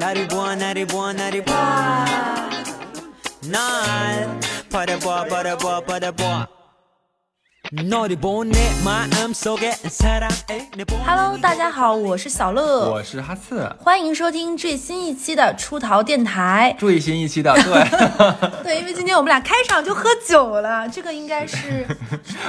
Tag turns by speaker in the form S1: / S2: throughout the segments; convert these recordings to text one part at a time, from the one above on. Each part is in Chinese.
S1: Naribua, naribua, naribua. Nine. Para boa, para boa, para boa.
S2: Hello，大家好，我是小乐，
S3: 我是哈刺，
S2: 欢迎收听最新一期的出逃电台。
S3: 最新一期的对。
S2: 对，因为今天我们俩开场就喝酒了，这个应该是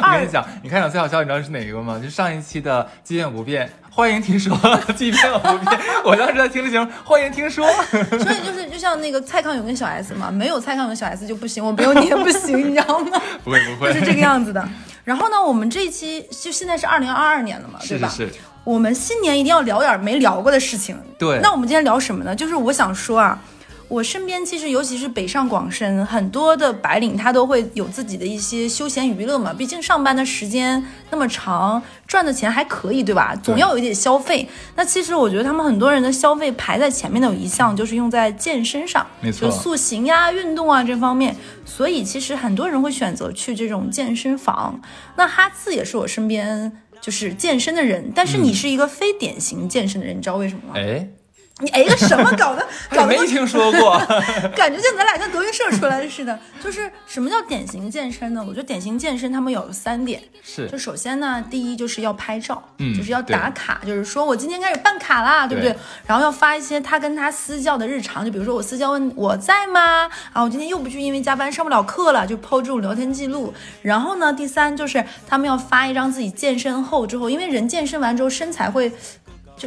S2: 二
S3: 我跟你讲，你开场最好笑，你知道是哪一个吗？就上一期的“既变不变”，欢迎听说，既变不变。我当时在听的节目，欢迎听说。
S2: 所以就是就像那个蔡康永跟小 S 嘛，没有蔡康永小 S 就不行，我没有你也不行，你知道吗？
S3: 不会不会，
S2: 就是这个样子的。然后呢，我们这一期就现在是二零二二年了嘛，对吧？
S3: 是是是，
S2: 我们新年一定要聊点没聊过的事情。
S3: 对
S2: 那我们今天聊什么呢？就是我想说啊，我身边其实尤其是北上广深很多的白领，他都会有自己的一些休闲娱乐嘛。毕竟上班的时间那么长，赚的钱还可以，对吧？总要有一点消费。那其实我觉得他们很多人的消费排在前面的有一项就是用在健身上，
S3: 没错
S2: 就塑形呀、运动啊这方面。所以其实很多人会选择去这种健身房。那哈次也是我身边就是健身的人，但是你是一个非典型健身的人，你知道为什么吗？
S3: 哎，
S2: 你哎个什么搞的？
S3: 没听说过。
S2: 感觉像咱俩像德云社出来的似的。就是什么叫典型健身呢？我觉得典型健身他们有三点，
S3: 是
S2: 就首先呢，第一就是要拍照，
S3: 嗯
S2: 就是要打卡，就是说我今天开始办卡啦，对不对？
S3: 对
S2: 然后要发一些他跟他私教的日常，就比如说我私教问我在吗？啊，我今天又不去，因为加班上不了课了，就 PO 这种聊天记录。然后呢，第三就是他们要发一张自己健身后之后，因为人健身完之后身材会。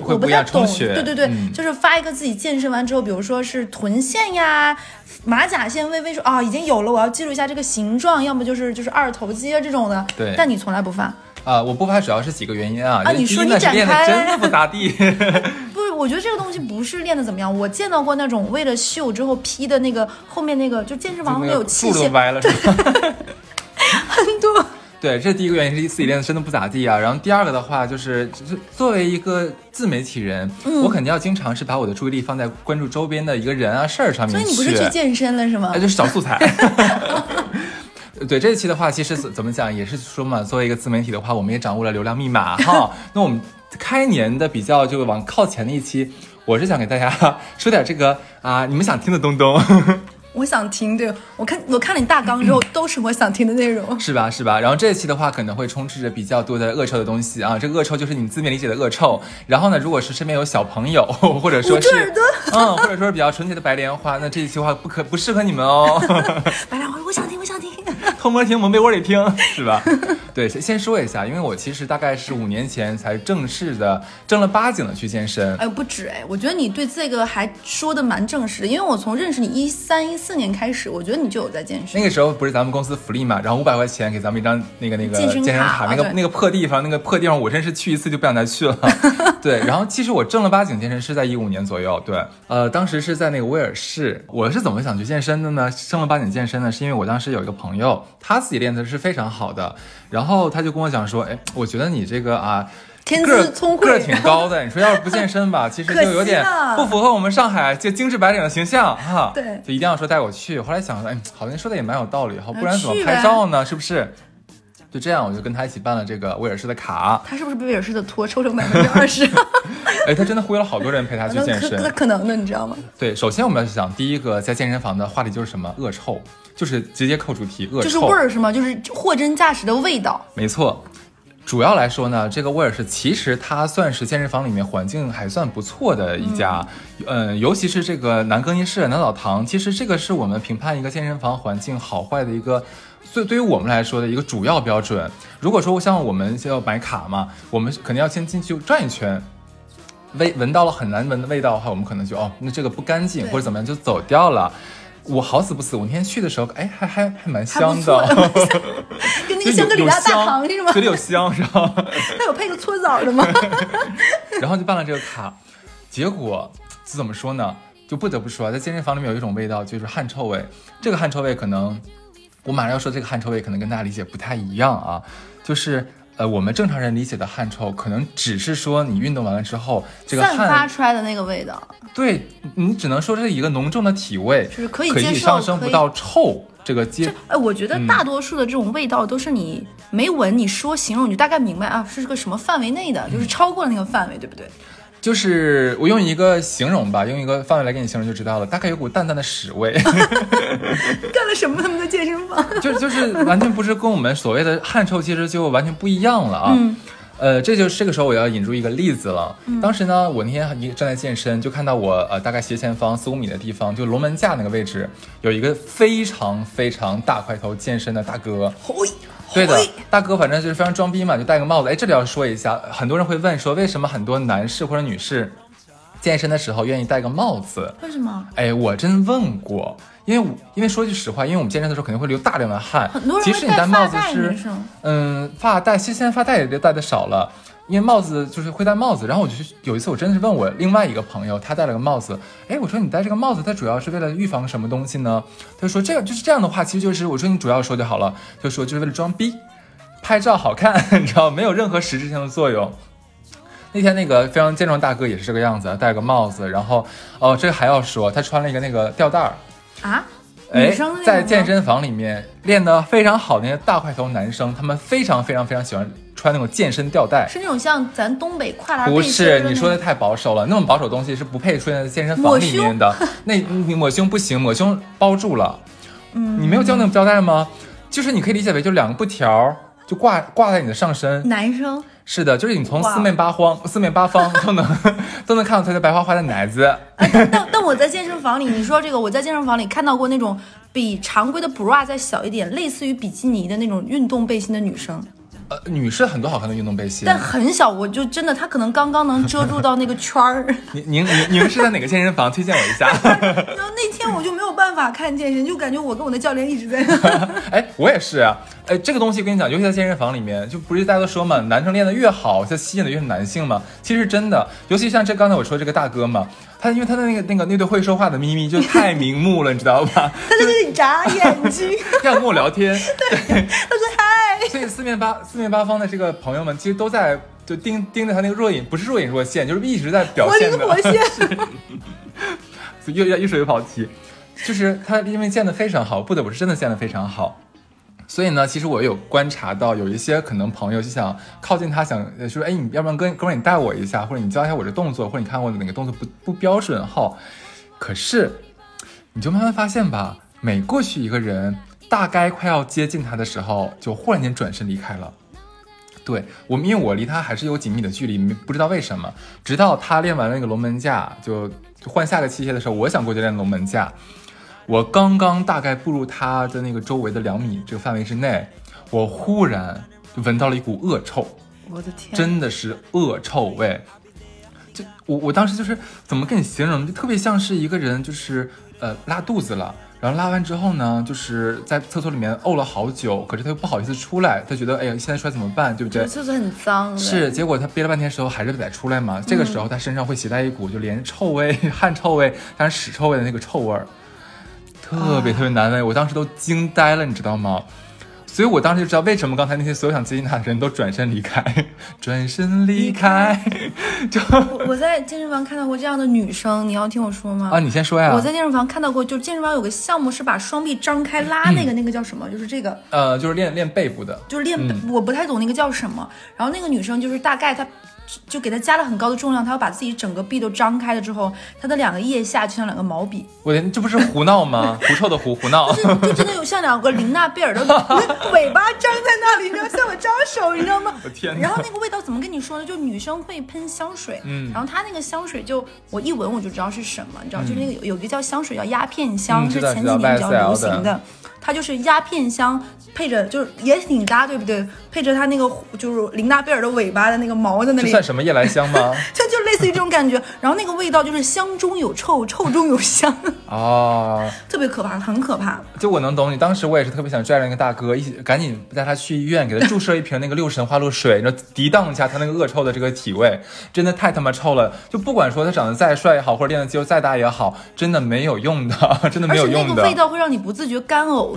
S2: 我不太懂，对对对，
S3: 嗯
S2: 就是发一个自己健身完之后，比如说是臀线呀、马甲线微微说啊已经有了，我要记录一下这个形状，要么就是就是二头肌啊这种的。
S3: 对
S2: 但你从来不发。
S3: 啊，我不发主要是几个原因啊。
S2: 啊你说你展开
S3: 练的真的不咋地。
S2: 不是，我觉得这个东西不是练的怎么样，我见到过那种为了秀之后 P 的那个后面那个，就健身房后面有器械
S3: 歪了是吧？
S2: 很多。
S3: 对，这是第一个原因，是自己练的真的不咋地啊。然后第二个的话，就是就是作为一个自媒体人，
S2: 嗯
S3: 我肯定要经常是把我的注意力放在关注周边的一个人啊事儿上面去。
S2: 所以你不是去健身了是吗
S3: 哎，？就是找素材。对这一期的话，其实怎怎么讲，也是说嘛，作为一个自媒体的话，我们也掌握了流量密码哈。那我们开年的比较就往靠前的一期，我是想给大家 说点这个啊，你们想听的东东。
S2: 我想听，对我看我看了你大纲之后，都是我想听的内容。
S3: 是吧？是吧？然后这一期的话，可能会充斥着比较多的恶臭的东西啊。这个恶臭就是你字面理解的恶臭。然后呢，如果是身边有小朋友，或者说是嗯，或者说是比较纯洁的白莲花，那这一期的话不可不适合你们哦。
S2: 白莲花，我想听，我想听。
S3: 偷摸听，蒙被窝里听，是吧？对，先先说一下，因为我其实大概是五年前才正式的正了八经的去健身。
S2: 哎，不止哎，我觉得你对这个还说的蛮正式的，因为我从认识你一三一四年开始，我觉得你就有在健身。
S3: 那个时候不是咱们公司福利嘛，然后五百块钱给咱们一张那个那个
S2: 健身卡
S3: 身卡，那个
S2: 对
S3: 那个破地方，那个破地方，我真是去一次就不想再去了。对，然后其实我正了八经健身是在一五年左右，对，呃，当时是在那个威尔士。我是怎么想去健身的呢？正了八经健身呢，是因为我当时有一个朋友，他自己练的是非常好的，然后他就跟我讲说，哎，我觉得你这个啊。
S2: 天
S3: 个儿
S2: 资聪慧
S3: 个儿挺高的，你说要是不健身吧，其实就有点不符合我们上海这精致白领的形象哈。
S2: 对
S3: 就一定要说带我去。后来想说，哎，好像说的也蛮有道理哈，不然怎么拍照呢？是不是？就这样，我就跟他一起办了这个威尔士的卡。
S2: 他是不是被威尔士的托抽成百分之二十？
S3: 哎，他真的忽悠了好多人陪他去健身。那。
S2: 可能的，你知道吗？
S3: 对，首先我们要想第一个在健身房的话题就是什么？恶臭，就是直接扣主题，恶臭。
S2: 就是味儿是吗？就是货真价实的味道。
S3: 没错。主要来说呢，这个味儿是其实它算是健身房里面环境还算不错的一家，嗯、尤其是这个男更衣室、男澡堂，其实这个是我们评判一个健身房环境好坏的一个，对对于我们来说的一个主要标准。如果说像我们要买卡嘛，我们肯定要先进去转一圈。味闻到了很难闻的味道的话，我们可能就哦，那这个不干净或者怎么样就走掉了。我好死不死，我那天去的时候，哎，还还还蛮香的，
S2: 跟那个香格里拉大
S3: 香
S2: 堂是吗？
S3: 嘴里有香是吧？
S2: 它有配个搓澡的吗？
S3: 然后就办了这个卡，结果这怎么说呢？就不得不说啊，在健身房里面有一种味道，就是汗臭味。这个汗臭味可能，我马上要说这个汗臭味可能跟大家理解不太一样啊，就是。呃，我们正常人理解的汗臭，可能只是说你运动完了之后，这个
S2: 散发，出来的那个味道，
S3: 对你只能说是一个浓重的体味，
S2: 就是可以接受
S3: 上升不到臭这个阶
S2: 这哎，我觉得
S3: 嗯。
S2: 大多数的这种味道都是你没闻，你说形容，你就大概明白啊，是个什么范围内的，就是超过了那个范围，对不对？
S3: 就是我用一个形容吧，用一个范围来给你形容就知道了，大概有股淡淡的屎味，
S2: 干了什么？他们的健身房？
S3: 就就是完全不是跟我们所谓的汗臭，其实就完全不一样了啊。
S2: 嗯
S3: 呃，这就是这个时候我要引入一个例子了。当时呢，我那天一正在健身，就看到我呃大概斜前方四五米的地方，就龙门架那个位置，有一个非常非常大块头健身的大哥。
S2: 嘿，
S3: 对的，大哥，反正就是非常装逼嘛，就戴个帽子。哎，这里要说一下，很多人会问说，为什么很多男士或者女士健身的时候愿意戴个帽子？
S2: 为什么？
S3: 哎，我真问过，因为因为说句实话，因为我们健身的时候肯定会流大量的汗，
S2: 很多人会
S3: 即使你戴帽子是。嗯，发带，其实现在发带也戴的少了，因为帽子就是会戴帽子。然后我就有一次，我真的是问我另外一个朋友，他戴了个帽子，哎，我说你戴这个帽子，它主要是为了预防什么东西呢？他说这个就是这样的话，其实就是我说你主要说就好了，就说就是为了装逼，拍照好看，你知道，没有任何实质性的作用。那天那个非常健壮大哥也是这个样子，戴个帽子，然后哦，这还要说，他穿了一个那个吊带儿，
S2: 啊？
S3: 哎在健身房里面练得非常好的那些大块头男生，他们非常非常非常喜欢穿那种健身吊带。
S2: 是那种像咱东北跨栏
S3: 不是你说的太保守了，那种保守的东西是不配出现在健身房里面的。那你抹胸不行，抹胸包住了。嗯，你没有教那种吊带吗？就是你可以理解为就两个布条就挂挂在你的上身。
S2: 男生
S3: 是的，就是你从四面八方四面八方 都能都能看到她的白花花的奶子。
S2: 但但我在健身房里，你说这个，我在健身房里看到过那种比常规的 bra 再小一点，类似于比基尼的那种运动背心的女生，
S3: 呃，女士很多好看的运动背心。
S2: 但很小，我就真的，她可能刚刚能遮住到那个圈儿。
S3: 您您您您是在哪个健身房？推荐我一下。
S2: 然后那天我就没有办法看健身，就感觉我跟我的教练一直在那。
S3: 哎，我也是啊。哎，这个东西跟你讲，尤其在健身房里面，就不是大家都说嘛，男生练得越好，就吸引的越是男性嘛。其实是真的，尤其像这刚才我说这个大哥嘛，他因为他的那个那个那对会说话的咪咪就太明目了，你知道吧？
S2: 他在这里眨眼睛，
S3: 这样跟我聊天，对
S2: 他说嗨，
S3: 所以四面八四面八方的这个朋友们，其实都在就盯盯着他那个若隐，不是若隐若现，就是一直在表现的。
S2: 灵活现。
S3: 所以又又又是一个跑题，就是他因为建的非常好，不得不是真的建的非常好。所以呢，其实我有观察到，有一些可能朋友就想靠近他，想呃说，哎，你要不然跟哥们儿你带我一下，或者你教一下我这动作，或者你看我的哪个动作不不标准哈。可是，你就慢慢发现吧，每过去一个人，大概快要接近他的时候，就忽然间转身离开了。对我们，因为我离他还是有几米的距离，不知道为什么。直到他练完那个龙门架，就就换下个器械的时候，我想过去练龙门架。我刚刚大概步入他的那个周围的两米这个范围之内，我忽然就闻到了一股恶臭，
S2: 我的天，
S3: 真的是恶臭味。就我我当时就是怎么跟你形容，就特别像是一个人就是呃拉肚子了，然后拉完之后呢，就是在厕所里面呕了好久，可是他又不好意思出来，他觉得哎呀现在出来怎么办，对不对？
S2: 厕所很脏的。
S3: 是，结果他憋了半天时候还是得出来嘛。这个时候他身上会携带一股就连臭味、汗臭味，但是屎臭味的那个臭味儿，特别特别难闻。我当时都惊呆了，你知道吗？所以我当时就知道为什么刚才那些所有想接近他的人都转身离开，转身离开。就
S2: 我我在健身房看到过这样的女生，你要听我说吗？
S3: 啊，你先说呀。
S2: 我在健身房看到过，就是健身房有个项目是把双臂张开拉那个，那个叫什么？就是这个，
S3: 呃，就是练练背部的。
S2: 就是练，
S3: 嗯
S2: 我不太懂那个叫什么。然后那个女生就是大概她就给它加了很高的重量，它要把自己整个臂都张开了之后，它的两个腋下就像两个毛笔，
S3: 我的这不是胡闹吗？狐臭的狐，胡闹。
S2: 就就真的有像两个琳娜贝尔的尾巴张在那里，你知道，向我招手，你知道吗？
S3: 我天
S2: 然后那个味道怎么跟你说呢？就女生会喷香水，
S3: 嗯
S2: 然后它那个香水就我一闻我就知道是什么，你知道，就是那个有有一个叫香水叫鸦片香，
S3: 嗯
S2: 是前几年比较流行的。它就是鸦片香配着，就是也挺搭，对不对？配着它那个就是林娜贝尔的尾巴的那个毛在那里，
S3: 这算什么夜来香吗？
S2: 它就类似于这种感觉。然后那个味道就是香中有臭，臭中有香，
S3: 哦，
S2: 特别可怕，很可怕。
S3: 就我能懂你，当时我也是特别想拽着那个大哥一起，赶紧带他去医院，给他注射一瓶那个六神花露水，然后涤荡一下他那个恶臭的这个体味，真的太他妈臭了。就不管说他长得再帅也好，或者练的肌肉再大也好，真的没有用的，真的没有用的。
S2: 个味道会让你不自觉干呕。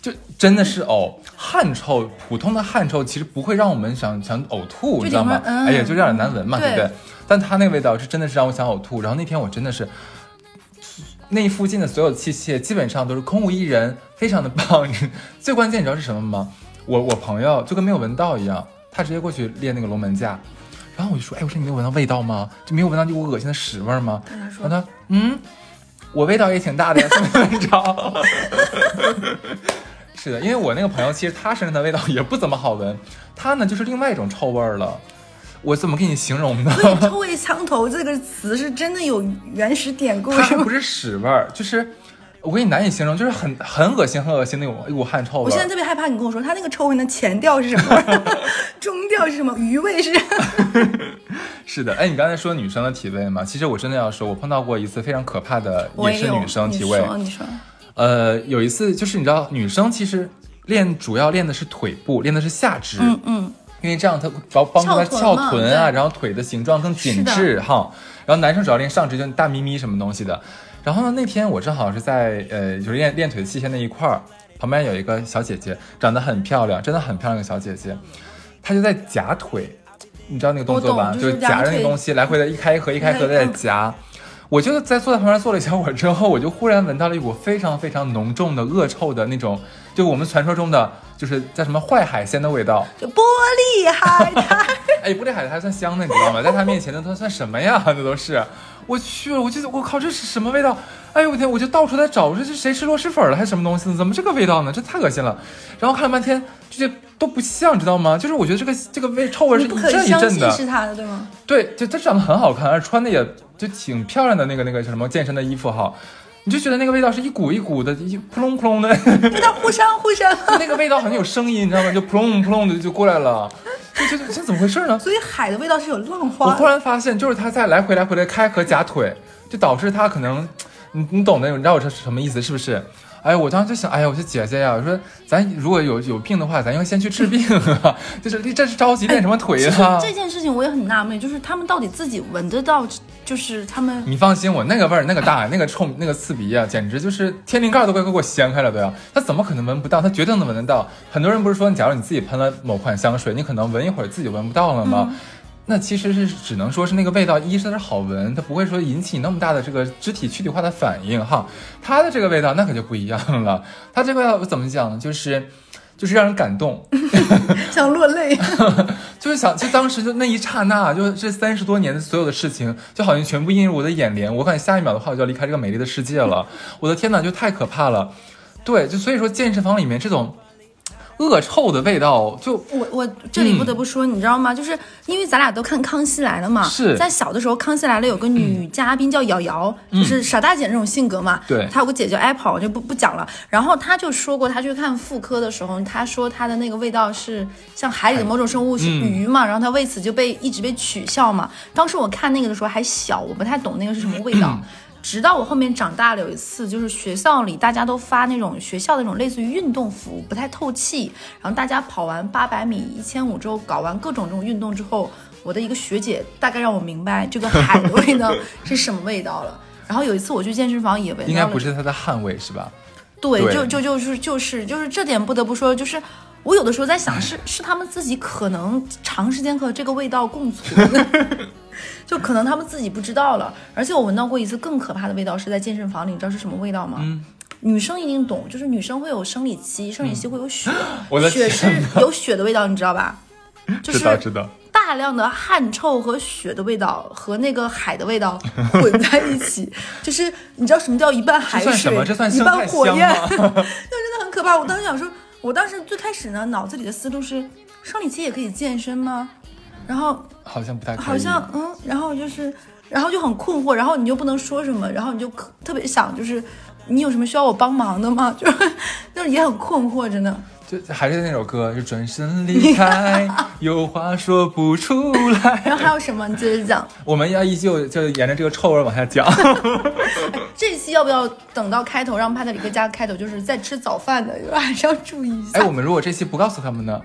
S3: 就真的是呕，汗臭，普通的汗臭其实不会让我们想想呕吐，你知道吗？哎呀，就有点难闻嘛，对不
S2: 对
S3: 对？但他那个味道是真的是让我想呕吐。然后那天我真的是，那附近的所有器械基本上都是空无一人，非常的棒。最关键你知道是什么吗？我我朋友就跟没有闻到一样，他直接过去练那个龙门架。然后我就说，哎，我说你没有闻到味道吗？就没有闻到一股恶心的屎味儿吗？
S2: 他说
S3: 然后他，嗯，我味道也挺大的呀，怎么着？是的，因为我那个朋友其实他身上的味道也不怎么好闻，他呢就是另外一种臭味儿了。我怎么给你形容呢？
S2: 所以“臭味相投”这个词是真的有原始典故是吗
S3: 它不？是屎味儿，就是我给你难以形容，就是很很恶心、很恶心那种一股汗臭味。
S2: 我现在特别害怕你跟我说他那个臭味的前调是什么，中调是什么，余味是。
S3: 是的，哎，你刚才说女生的体味嘛，其实我真的要说，我碰到过一次非常可怕的，
S2: 也
S3: 是女生体味。
S2: 你说，你说，
S3: 呃，有一次就是你知道，女生其实练主要练的是腿部，练的是下肢，
S2: 嗯嗯，
S3: 因为这样它帮帮助她翘
S2: 翘臀
S3: 啊，然后腿的形状更紧致哈。然后男生主要练上肢，就大咪咪什么东西的。然后呢，那天我正好是在呃，就是练练腿器械那一块儿，旁边有一个小姐姐，长得很漂亮，真的很漂亮的小姐姐，她就在夹腿，你知道那个动作吧？
S2: 就是
S3: 夹着那个东西来回的一开一合一开一合的在
S2: 嗯
S3: 夹。我就在坐在旁边坐了一小会儿之后，我就忽然闻到了一股非常非常浓重的恶臭的那种，就我们传说中的就是叫什么坏海鲜的味道。
S2: 就玻璃海苔。
S3: 哎，玻璃海苔还算香的，你知道吗？在他面前那都算什么呀？那都是，我去了，我就我靠，这是什么味道？哎呦我天，我就到处在找，我说这谁吃螺蛳粉了还是什么东西？怎么这个味道呢？这太恶心了。然后看了半天，这些都不像，知道吗？就是我觉得这个这个味臭味是一阵一阵的。
S2: 是他的，对吗？
S3: 对，就他长得很好看，而穿的也就挺漂亮的那个那个什么健身的衣服哈，你就觉得那个味道是一股一股的，一扑隆扑隆的。
S2: 味道互相互相。
S3: 那个味道好像有声音，你知道吗？就扑隆扑隆的就过来了，就就这怎么回事呢？
S2: 所以海的味道是有浪花
S3: 我
S2: 花
S3: 忽然发现，就是他在来回来回的开和夹腿，就导致他可能，你你懂的，你知道我这是什么意思是不是？哎，我当时就想，哎呀，我说姐姐呀，我说咱如果有有病的话，咱应该先去治病啊，就是这是着急练什么腿啊？
S2: 这件事情我也很纳闷，就是他们到底自己闻得到，就是他们
S3: 你放心，我那个味儿、那个大、那个臭、那个刺鼻啊，简直就是天灵盖都快给我掀开了都要。他怎么可能闻不到？他绝对能闻得到。很多人不是说，假如你自己喷了某款香水，你可能闻一会儿自己闻不到了吗？那其实是只能说是那个味道，一是它是好闻，它不会说引起那么大的这个肢体躯体化的反应哈。它的这个味道那可就不一样了，它这个味道怎么讲呢？就是就是让人感动，
S2: 想落泪。
S3: 就是想，就当时就那一刹那，就这三十多年的所有的事情，就好像全部映入我的眼帘。我感觉下一秒的话，我就要离开这个美丽的世界了。我的天哪，就太可怕了。对，就所以说健身房里面这种恶臭的味道，就
S2: 我我这里不得不说，你知道吗？就是因为咱俩都看《康熙来了》嘛，
S3: 是
S2: 在小的时候，《康熙来了》有个女嘉宾叫瑶瑶，就是傻大姐那种性格嘛。
S3: 对
S2: 她有个姐叫 Apple，我就不不讲了。然后她就说过，她去看妇科的时候，她说她的那个味道是像海里的某种生物是
S3: 嗯
S2: 鱼嘛，然后她为此就被一直被取笑嘛。当时我看那个的时候还小，我不太懂那个是什么味道。直到我后面长大了，有一次就是学校里大家都发那种学校的那种类似于运动服，不太透气。然后大家跑完八百米、一千五之后，搞完各种这种运动之后，我的一个学姐大概让我明白这个海的味道 是什么味道了。然后有一次我去健身房也闻到了，
S3: 应该不是它的汗味是吧？
S2: 对，
S3: 对
S2: 就就就是就是就是这点不得不说，就是我有的时候在想，是是他们自己可能长时间和这个味道共存，就可能他们自己不知道了。而且我闻到过一次更可怕的味道，是在健身房里，你知道是什么味道吗？
S3: 嗯
S2: 女生一定懂，就是女生会有生理期，生理期会有血，血是有血的味道，你知道吧？就是
S3: 知道。
S2: 大量的汗臭和血的味道和那个海的味道 混在一起，就是你知道什么叫一半海水，
S3: 这算什么？这算
S2: 一半火焰，
S3: 吗？
S2: 就真的很可怕。我当时想说，我当时最开始呢，脑子里的思路是，生理期也可以健身吗？然后
S3: 好像不太可以。
S2: 好像嗯，然后就是，然后就很困惑，然后你就不能说什么，然后你就特别想就是。你有什么需要我帮忙的吗？就是，就是也很困惑，真的。
S3: 就还是那首歌，就转身离开，有话说不出来。
S2: 然后还有什么？你接着讲。
S3: 我们要依旧就沿着这个臭味往下讲。
S2: 这期要不要等到开头，让帕特里克加个开头，就是在吃早饭的，还是要注意一下。
S3: 哎，我们如果这期不告诉他们呢？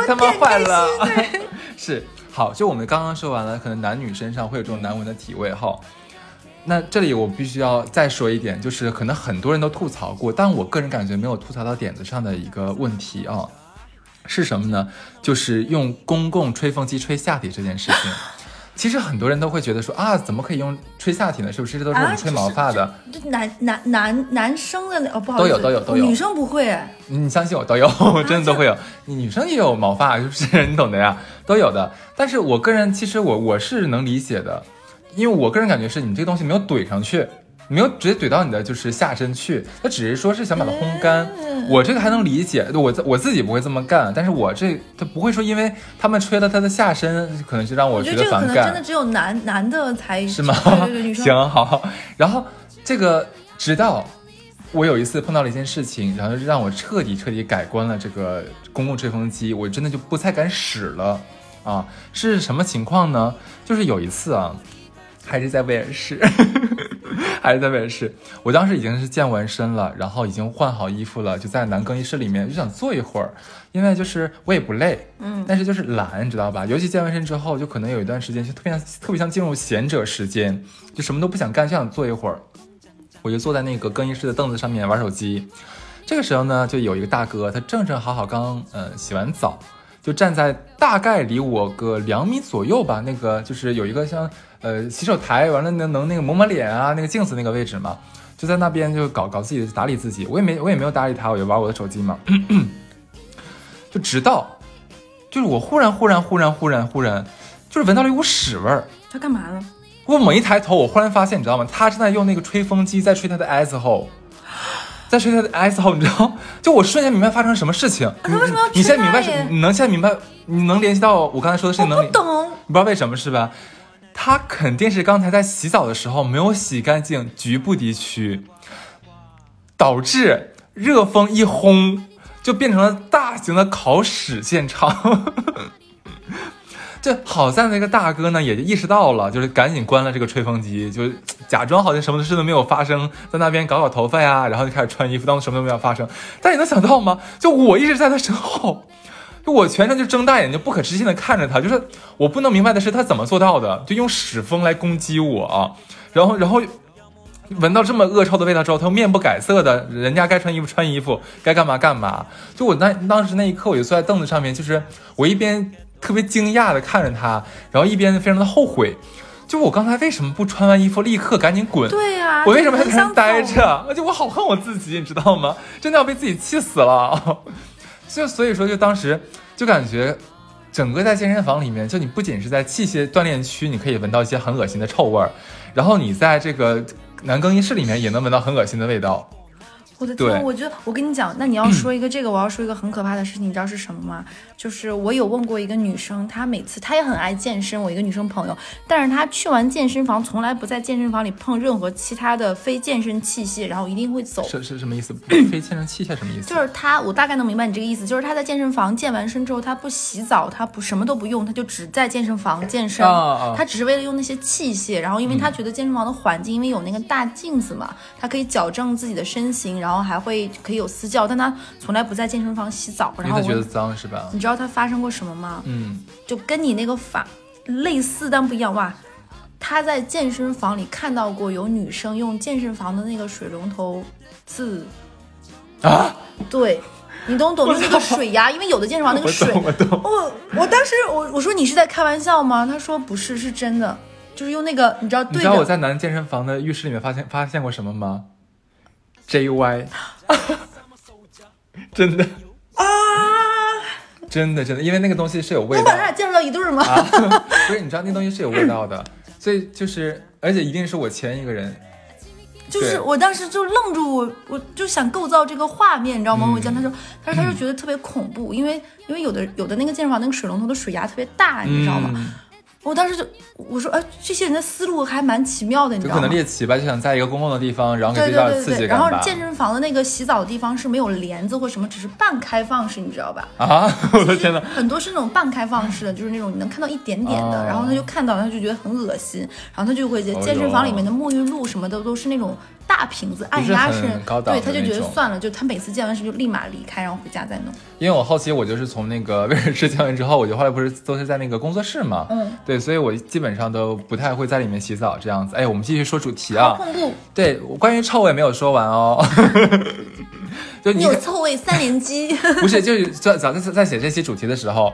S3: 太他妈坏了！是好，就我们刚刚说完了，可能男女身上会有这种难闻的体味哈。那这里我必须要再说一点，就是可能很多人都吐槽过，但我个人感觉没有吐槽到点子上的一个问题啊，是什么呢？就是用公共吹风机吹下体这件事情。其实很多人都会觉得说啊，怎么可以用吹下体呢？是不是这都是我们吹毛发的？
S2: 这男男男男生的那哦，不好
S3: 都
S2: 意思，
S3: 有都有都有
S2: 哦女生不会哎。
S3: 你相信我，都有，真的都会有。你女生也有毛发，是不是？你懂的呀，都有的。但是我个人其实我我是能理解的，因为我个人感觉是你这个东西没有怼上去，没有直接怼到你的就是下身去，他只是说是想把它烘干。我这个还能理解，我我自己不会这么干，但是我这他不会说因为他们吹了他的下身，可能就让
S2: 我
S3: 觉得
S2: 反感。我觉得这个可能真的只有男男的才
S3: 是吗？
S2: 对对对，女生
S3: 行好。然后这个直到。我有一次碰到了一件事情，然后让我彻底彻底改观了这个公共吹风机，我真的就不太敢使了啊！是什么情况呢？就是有一次啊，还是在威尔士，还是在威尔士，我当时已经是健完身了，然后已经换好衣服了，就在男更衣室里面就想坐一会儿，因为就是我也不累，嗯，但是就是懒，你知道吧？尤其健完身之后，就可能有一段时间就特别像特别像进入闲者时间，就什么都不想干，就想坐一会儿。我就坐在那个更衣室的凳子上面玩手机，这个时候呢，就有一个大哥，他正正好好刚呃洗完澡，就站在大概离我个两米左右吧，那个就是有一个像呃洗手台，完了能能那个抹抹脸啊，那个镜子那个位置嘛，就在那边就搞搞自己打理自己，我也没我也没有搭理他，我就玩我的手机嘛，就直到就是我忽然忽然忽然忽然忽然就是闻到了一股屎味儿，
S2: 他干嘛呢？
S3: 我猛一抬头，我忽然发现，你知道吗？他正在用那个吹风机在吹他的 S 后，在吹他的 S 后，你知道？就我瞬间明白发生什么事情。
S2: 他为什么要
S3: 你现在明白是？你能现在明白？你能联系到我刚才说的事情？能？
S2: 不懂。
S3: 你不知道为什么是吧？他肯定是刚才在洗澡的时候没有洗干净局部地区，导致热风一轰，就变成了大型的烤屎现场。这好在那个大哥呢，也就意识到了，就是赶紧关了这个吹风机，就假装好像什么事都没有发生，在那边搞搞头发呀，然后就开始穿衣服，当什么都没有发生。但你能想到吗？就我一直在他身后，就我全程就睁大眼睛，不可置信的看着他，就是我不能明白的是他怎么做到的，就用屎风来攻击我，然后然后闻到这么恶臭的味道之后，他又面不改色的，人家该穿衣服穿衣服，该干嘛干嘛。就我那当时那一刻，我就坐在凳子上面，就是我一边。特别惊讶的看着他，然后一边非常的后悔，就我刚才为什么不穿完衣服立刻赶紧滚？
S2: 对呀，
S3: 我为什么还在那待着？而且我好恨我自己，你知道吗？真的要被自己气死了。就所以说，就当时就感觉，整个在健身房里面，就你不仅是在器械锻炼区，你可以闻到一些很恶心的臭味儿，然后你在这个男更衣室里面也能闻到很恶心的味道。
S2: 我的天，我觉得我跟你讲，那你要说一个这个，我要说一个很可怕的事情，你知道是什么吗？就是我有问过一个女生，她每次她也很爱健身，我一个女生朋友，但是她去完健身房，从来不在健身房里碰任何其他的非健身器械，然后一定会走。
S3: 是是什么意思？非健身器械什么意思？
S2: 就是她，我大概能明白你这个意思，就是她在健身房健完身之后，她不洗澡，她不什么都不用，她就只在健身房健身，她只是为了用那些器械，然后因为她觉得健身房的环境，因为有那个大镜子嘛，她可以矫正自己的身形，然后还会。可以有私教，但他从来不在健身房洗澡，然后
S3: 觉得脏是吧？
S2: 你知道他发生过什么吗？
S3: 嗯，
S2: 就跟你那个法类似，但不一样哇。他在健身房里看到过有女生用健身房的那个水龙头自
S3: 啊，
S2: 对你懂懂？就是那个水压，因为有的健身房那个水，
S3: 我懂。
S2: 我我当时我我说你是在开玩笑吗？他说不是，是真的，就是用那个你知道？
S3: 你知道我在男健身房的浴室里面发现发现过什么吗？J Y，真的
S2: 啊，
S3: 真的真的，因为那个东西是有味道。
S2: 能把他俩介绍到一对吗？
S3: 不是，你知道那东西是有味道的，所以就是，而且一定是我前一个人。
S2: 就是我当时就愣住，我我就想构造这个画面，你知道吗？我讲，他说，他说他就觉得特别恐怖，因为因为有的有的那个健身房那个水龙头的水压特别大，你知道吗？我当时就我说，哎，这些人的思路还蛮奇妙的，你知道吗？
S3: 可能猎奇吧，就想在一个公共的地方，然后给自己点刺激
S2: 感然后健身房的那个洗澡的地方是没有帘子或什么，只是半开放式，你知道吧？
S3: 啊，我的天呐，
S2: 很多是那种半开放式的，就是那种你能看到一点点的。然后他就看到，他就觉得很恶心，然后他就会觉得健身房里面的沐浴露什么的都是那种。大瓶子按压式，对，他就觉得算了，就他每次见完身就立马离开，然后回家再弄。
S3: 因为我后期我就是从那个威尔士见完之后，我就后来不是都是在那个工作室嘛，
S2: 嗯，
S3: 对，所以我基本上都不太会在里面洗澡这样子。哎，我们继续说主题啊，对，关于臭味没有说完哦，就
S2: 你有臭味三连击，
S3: 不是，就是在在在在写这期主题的时候。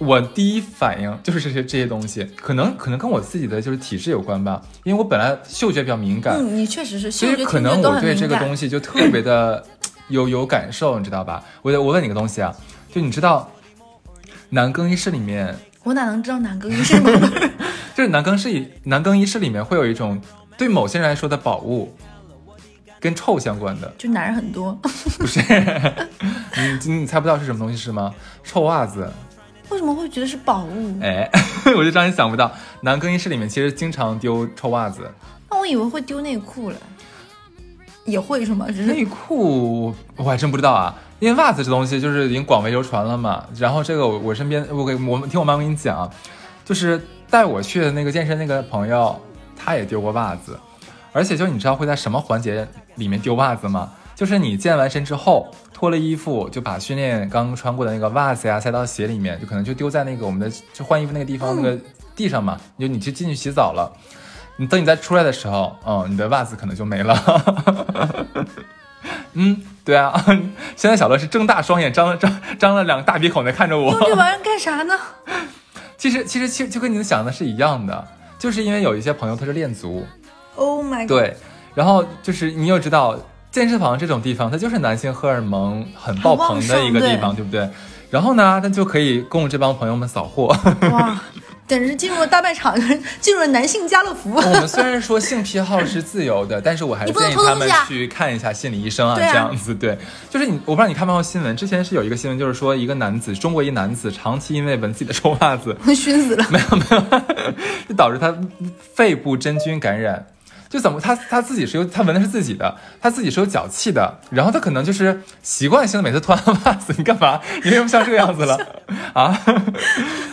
S3: 我第一反应就是这些这些东西，可能可能跟我自己的就是体质有关吧，因为我本来嗅觉比较敏感，
S2: 嗯，你确实是嗅觉、
S3: 所以可能我对。这个东西就特别的 有有感受，你知道吧？我我问你个东西啊，就你知道男更衣室里面，
S2: 我哪能知道男更衣室吗？
S3: 就是男更室里男更衣室里面会有一种对某些人来说的宝物，跟臭相关的，
S2: 就男人很多，
S3: 不是？你你猜不到是什么东西是吗？臭袜子。
S2: 为什么会觉得是宝物？
S3: 哎，我就让你想不到，男更衣室里面其实经常丢臭袜子。
S2: 那我以为会丢内裤嘞，也会是吗？只是
S3: 内裤我还真不知道啊，因为袜子这东西就是已经广为流传了嘛。然后这个我我身边我给我们听我妈跟你讲啊，就是带我去的那个健身那个朋友，他也丢过袜子，而且就你知道会在什么环节里面丢袜子吗？就是你健完身之后脱了衣服，就把训练刚穿过的那个袜子呀塞到鞋里面，就可能就丢在那个我们的就换衣服那个地方那个地上嘛。就你就进去洗澡了，你等你再出来的时候，嗯，你的袜子可能就没了。嗯，对啊，现在小乐是睁大双眼，张了张张了两个大鼻孔在看着我。
S2: 用这玩意儿干啥呢？
S3: 其实其实其实就跟你们想的是一样的，就是因为有一些朋友他是练足
S2: ，Oh my god！
S3: 对，然后就是你又知道健身房这种地方，它就是男性荷尔蒙很爆棚的一个地方，对不对？然后呢，他就可以供这帮朋友们扫货。
S2: 哇，简直进入了大卖场，进入了男性家乐福。
S3: 我们 虽然说性癖好是自由的，但是我还是建议他们去看一下心理医生啊，
S2: 啊
S3: 这样子对。就是你，我不知道你看没看过新闻，之前是有一个新闻，就是说一个男子，中国一男子长期因为闻自己的臭袜子，
S2: 熏死了。
S3: 没有没有就导致他肺部真菌感染。就怎么他他自己是有他闻的是自己的，他自己是有脚气的，然后他可能就是习惯性的每次脱完袜子，你干嘛？你为什么像这个样子了 啊？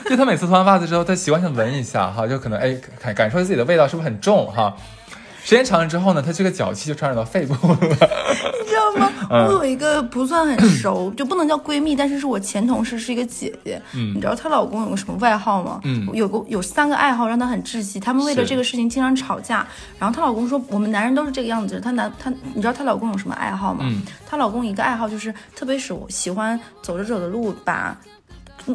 S3: 就他每次脱完袜子之后，他习惯性闻一下哈，就可能哎感感受自己的味道是不是很重哈？时间长了之后呢，他这个脚气就传染到肺部了。
S2: 我有一个不算很熟，就不能叫闺蜜，但是是我前同事，是一个姐姐。
S3: 嗯
S2: 你知道她老公有个什么外号吗？
S3: 嗯
S2: 有个有三个爱好让她很窒息，他们为了这个事情经常吵架。然后她老公说，我们男人都是这个样子。她男她，你知道她老公有什么爱好吗？
S3: 嗯
S2: 她老公一个爱好就是特别喜喜欢走着走着路把。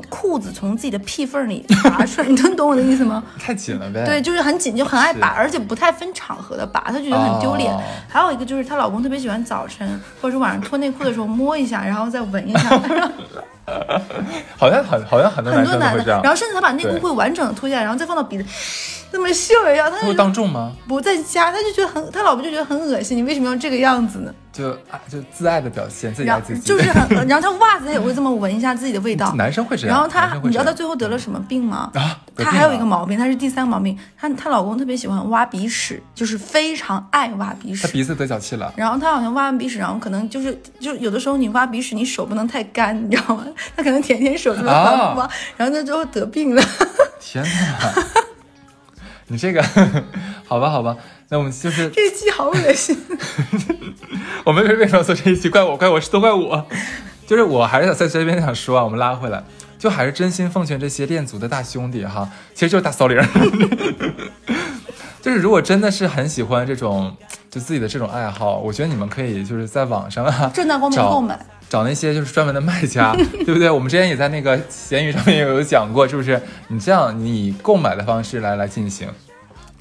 S2: 裤子从自己的屁缝里拔出来，你能懂我的意思吗？
S3: 太紧了呗。
S2: 对，就是很紧，就很爱拔，而且不太分场合的拔，她觉得很丢脸。
S3: 哦
S2: 还有一个就是她老公特别喜欢早晨或者是晚上脱内裤的时候摸一下，然后再闻一下，
S3: 好像很好像很多男
S2: 很多男的，
S3: 会这样
S2: 然。后甚至他把内裤会完整的脱下来，然后再放到鼻子，那么秀一下，他
S3: 当众吗？
S2: 不在家，他就觉得很，他老婆就觉得很恶心，你为什么要这个样子呢？
S3: 就爱就自爱的表现，自己爱自己。
S2: 就是很，然后他袜子他也会这么闻一下自己的味道。
S3: 男生会这样。
S2: 然后他你知道他最后得了什么病吗？
S3: 啊，有
S2: 她还有一个毛病，她是第三个毛病，她她老公特别喜欢挖鼻屎，就是非常爱挖鼻屎。
S3: 他鼻子得脚气了。
S2: 然后她好像挖完鼻屎，然后可能就是就有的时候你挖鼻屎，你手不能太干，你知道吗？他可能舔舔手这么
S3: 啊
S2: 挖，然后他最后得病了。
S3: 天哪！你这个好吧，好吧，那我们就是
S2: 这一期好恶心。
S3: 我们为为什么要做这一期？怪我，怪我，是都怪我。就是我还是想在这边想说啊，我们拉回来，就还是真心奉劝这些恋足的大兄弟哈，其实就是大骚灵儿。就是如果真的是很喜欢这种就自己的这种爱好，我觉得你们可以就是在网上啊
S2: 正大光明
S3: 找
S2: 购买，
S3: 找那些就是专门的卖家，对不对？我们之前也在那个闲鱼上面有讲过，是不是？你这样你购买的方式来来进行，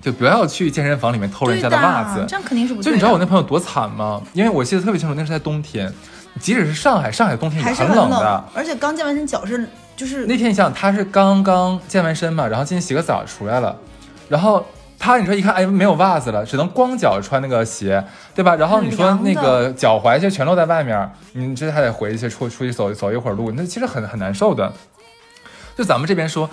S3: 就不要去健身房里面偷人家的袜子。
S2: 这样肯定是不对。
S3: 就你知道我那朋友多惨吗？因为我记得特别清楚，那是在冬天，即使是上海，上海冬天也
S2: 很
S3: 很冷的。
S2: 而且刚健完身脚是就是
S3: 那天你想想，他是刚刚健完身嘛，然后进去洗个澡出来了，然后他你说一看，哎，没有袜子了，只能光脚穿那个鞋，对吧？然后你说那个脚踝就全露在外面，你这还得回去出出去走走一会儿路，那其实很很难受的。就咱们这边说。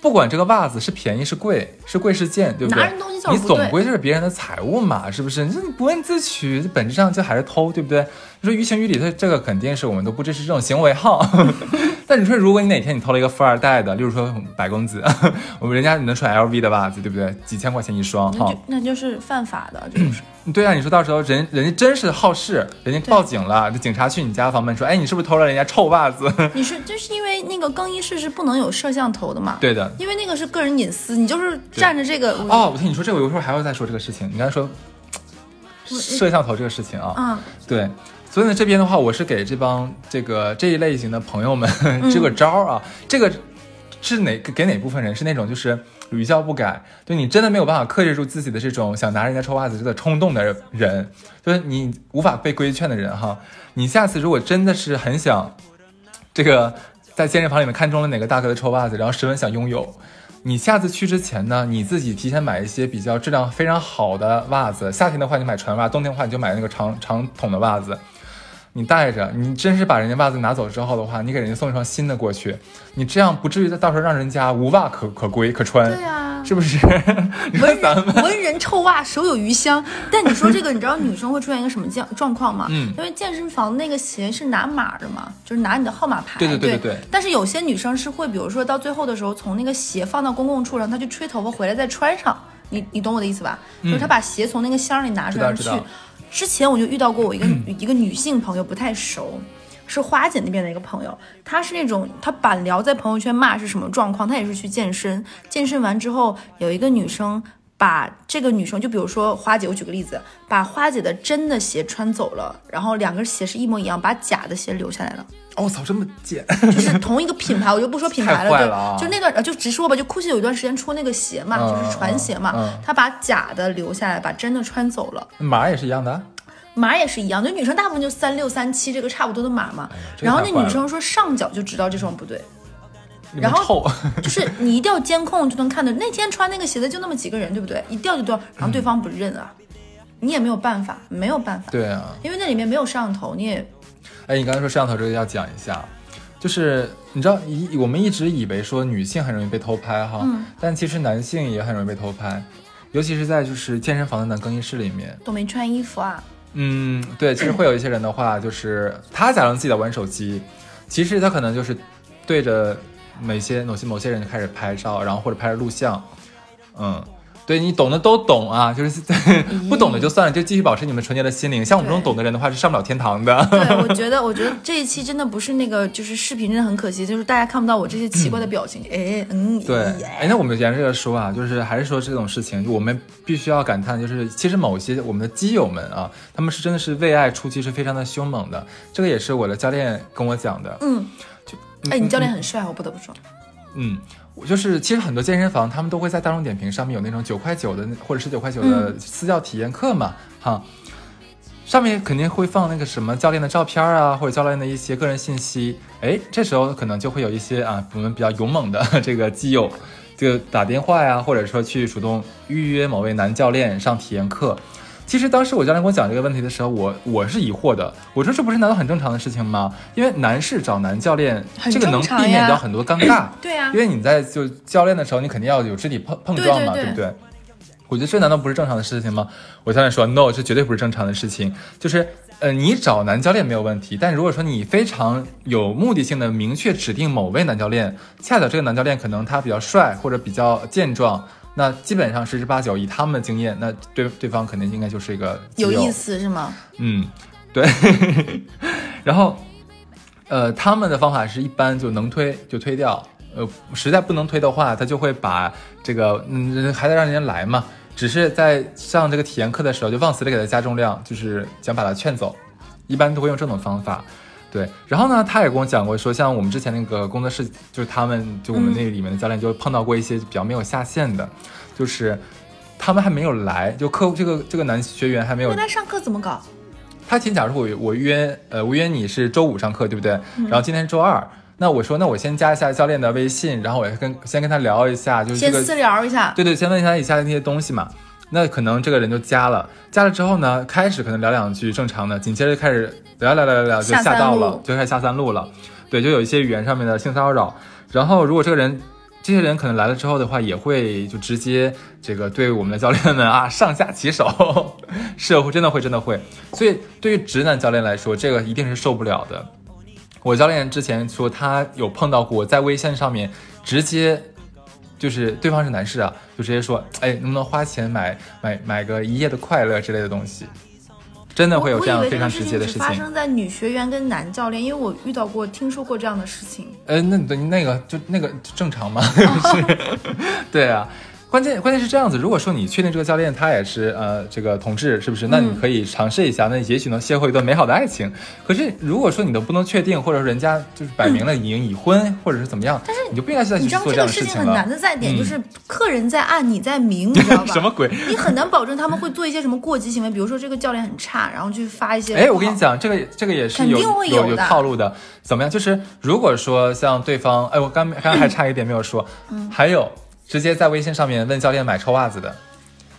S3: 不管这个袜子是便宜是贵，是贵是贱，对不对
S2: 不对
S3: 总归就是别人的财物嘛，是不是？你不问自取，本质上就还是偷，对不对？你说于情于理，他这个肯定是我们都不支持这种行为哈。但你说，如果你哪天你偷了一个富二代的，例如说白公子，我们人家能穿 LV 的袜子，对不对？几千块钱一双哈
S2: 那就。那就是犯法的，这就是。
S3: 对啊，你说到时候人人家真是好事，人家报警了，这警察去你家房门说，哎，你是不是偷了人家臭袜子？
S2: 你是就是因为那个更衣室是不能有摄像头的嘛？
S3: 对的。
S2: 因为那个是个人隐私，你就是站着这个。
S3: 哦，我听你说这个，我有时候还要再说这个事情。你刚才说摄像头这个事情啊，
S2: 嗯，
S3: 对，所以呢，这边的话，我是给这帮这个这一类型的朋友们支个招儿啊。这个是哪给哪部分人？是那种就是屡教不改，就你真的没有办法克制住自己的这种想拿人家臭袜子这个冲动的人，就是你无法被规劝的人哈。你下次如果真的是很想这个在健身房里面看中了哪个大哥的臭袜子，然后十分想拥有。你下次去之前呢，你自己提前买一些比较质量非常好的袜子。夏天的话，你买船袜；冬天的话，你就买那个长长筒的袜子。你带着，你真是把人家袜子拿走之后的话，你给人家送一双新的过去，你这样不至于在到时候让人家无袜可可归可穿。
S2: 对呀，
S3: 是不是？
S2: 文人文人臭袜，手有余香。但你说这个，你知道女生会出现一个什么状状况吗？
S3: 嗯，
S2: 因为健身房那个鞋是拿码的嘛，就是拿你的号码牌。
S3: 对对对对对。
S2: 但是有些女生是会，比如说到最后的时候，从那个鞋放到公共处，然后她去吹头发回来再穿上。你你懂我的意思吧？就是她把鞋从那个箱里拿出来去。之前我就遇到过我一个一个女性朋友不太熟，是花姐那边的一个朋友，她是那种她板聊在朋友圈骂是什么状况？她也是去健身，健身完之后有一个女生把这个女生就比如说花姐，我举个例子，把花姐的真的鞋穿走了，然后两个鞋是一模一样，把假的鞋留下来了。
S3: 我操，这么贱！
S2: 就是同一个品牌，我就不说品牌了，就就那段就直说吧，就 GUCCI 有一段时间出那个鞋嘛，就是传鞋嘛，他把假的留下来，把真的穿走了。
S3: 码也是一样的。
S2: 码也是一样，就女生大部分就三六三七这个差不多的码嘛。然后那女生说上脚就知道这双不对，然后 就是你一掉监控就能看到，那天穿那个鞋子就那么几个人，对不对？一掉就掉，然后对方不认啊，你也没有办法，没有办法。
S3: 对啊，
S2: 因为那里面没有摄像头，你也。
S3: 哎，你刚才说摄像头这个要讲一下，就是你知道一我们一直以为说女性很容易被偷拍哈，但其实男性也很容易被偷拍，尤其是在就是健身房的男更衣室里面
S2: 都没穿衣服啊。
S3: 嗯，对，其实会有一些人的话，就是他假装自己在玩手机，其实他可能就是对着某些某些某些人就开始拍照，然后或者拍着录像，嗯。对你懂的都懂啊，就是 不懂的就算了，就继续保持你们纯洁的心灵。像我们这种懂的人的话，是上不了天堂的。
S2: 对，我觉得，我觉得这一期真的不是那个，就是视频真的很可惜，就是大家看不到我这些奇怪的表情。哎，嗯，
S3: 对，哎，那我们沿着说啊，就是还是说这种事情，我们必须要感叹，就是其实某些我们的基友们啊，他们是真的是为爱出击，是非常的凶猛的。这个也是我的教练跟我讲的。
S2: 嗯，就哎，你教练很帅，我不得不说。
S3: 嗯。我就是，其实很多健身房他们都会在大众点评上面有那种九块九的或者十九块九的私教体验课嘛，哈，上面肯定会放那个什么教练的照片啊，或者教练的一些个人信息，哎，这时候可能就会有一些啊，我们比较勇猛的 这个基友，就打电话呀，或者说去主动预约某位男教练上体验课。其实当时我教练跟我讲这个问题的时候，我我是疑惑的。我说这不是难道很正常的事情吗？因为男士找男教练，这个能避免掉很多尴尬。
S2: 对呀，
S3: 因为你在就教练的时候，你肯定要有肢体碰碰撞嘛，对不对？我觉得这难道不是正常的事情吗？我教练说，no，这绝对不是正常的事情。就是，呃，你找男教练没有问题，但如果说你非常有目的性的明确指定某位男教练，恰巧这个男教练可能他比较帅或者比较健壮。那基本上十之八九，以他们的经验，那对对方肯定应该就是一个
S2: 有意思，是吗？
S3: 嗯，对。然后，呃，他们的方法是一般就能推就推掉，呃，实在不能推的话，他就会把这个嗯还得让人家来嘛，只是在上这个体验课的时候就往死里给他加重量，就是想把他劝走，一般都会用这种方法。对，然后呢，他也跟我讲过，说像我们之前那个工作室，就是他们就我们那里面的教练就碰到过一些比较没有下线的，就是他们还没有来，就客户这个这个男学员还没有。
S2: 那他上课怎么搞？
S3: 他提前假如我我约呃我约你是周五上课对不对？然后今天周二，那我说那我先加一下教练的微信，然后我跟先跟他聊一下，就是
S2: 先私聊一下。
S3: 对对，先问一下以下的那些东西嘛。那可能这个人就加了，加了之后呢，开始可能聊两句正常的，紧接着开始聊聊聊聊聊就下道了，就开始下三路了。对，就有一些语言上面的性骚扰。然后如果这个人，这些人可能来了之后的话，也会就直接这个对我们的教练们啊 上下其手，是会真的会真的会。所以对于直男教练来说，这个一定是受不了的。我教练之前说他有碰到过，在微信上面直接。就是对方是男士啊，就直接说，哎，能不能花钱买买买个一夜的快乐之类的东西？真的会有这样非常直接的事情。
S2: 发生在女学员跟男教练，因为我遇到过、听说过这样的事情。
S3: 呃，那那个就那个正常吗？是，对啊，关键关键是这样子，如果说你确定这个教练他也是呃这个同志，是不是？那你可以尝试一下，那也许能邂逅一段美好的爱情。可是如果说你都不能确定，或者说人家就是摆明了已经已婚，或者是怎么样，但是你就不应该再去做
S2: 这个事情
S3: 样的事情了。
S2: 很难的在点
S3: 嗯
S2: 就是客人在暗，你在明，你知道吧？
S3: 什么鬼？
S2: 你很难保证他们会做一些什么过激行为，比如说这个教练很差，然后去发一些。
S3: 哎，我跟你，讲，这个这个也是有
S2: 肯定会
S3: 有
S2: 有的
S3: 套路的。怎么样？就是如果说像对方，哎，我刚刚刚还差一点没有说，
S2: 嗯
S3: 还有直接在微信上面问教练买臭袜子的，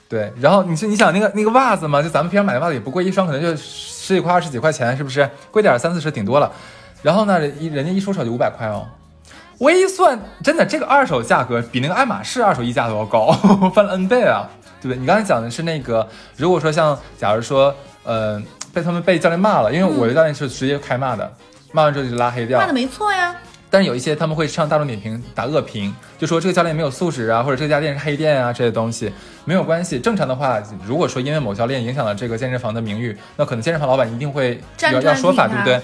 S3: 对，然后你说你想那个那个袜子嘛，就咱们平常买的袜子也不贵，一双可能就十几块二十几块钱，是不是？贵点三四十顶多了。然后呢，一人家一出手就五百块哦。我一算，真的这个二手价格比那个爱马仕二手溢价都要高，翻了 N 倍啊，对不对？你刚才讲的是那个，如果说像假如说，呃，被他们被教练骂了，因为我的教练是直接开骂的，骂完之后就拉黑掉
S2: 骂的。没错呀。
S3: 但是有一些他们会上大众点评打恶评，就说这个教练没有素质啊，或者这家店是黑店啊这些东西没有关系。正常的话，如果说因为某教练影响了这个健身房的名誉，那可能健身房老板一定会要要说法，对不对？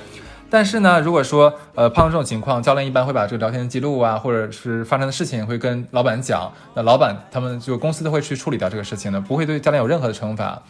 S3: 但是呢，如果说呃碰到这种情况，教练一般会把这个聊天记录啊，或者是发生的事情会跟老板讲，那老板他们就公司都会去处理掉这个事情的，不会对教练有任何的惩罚。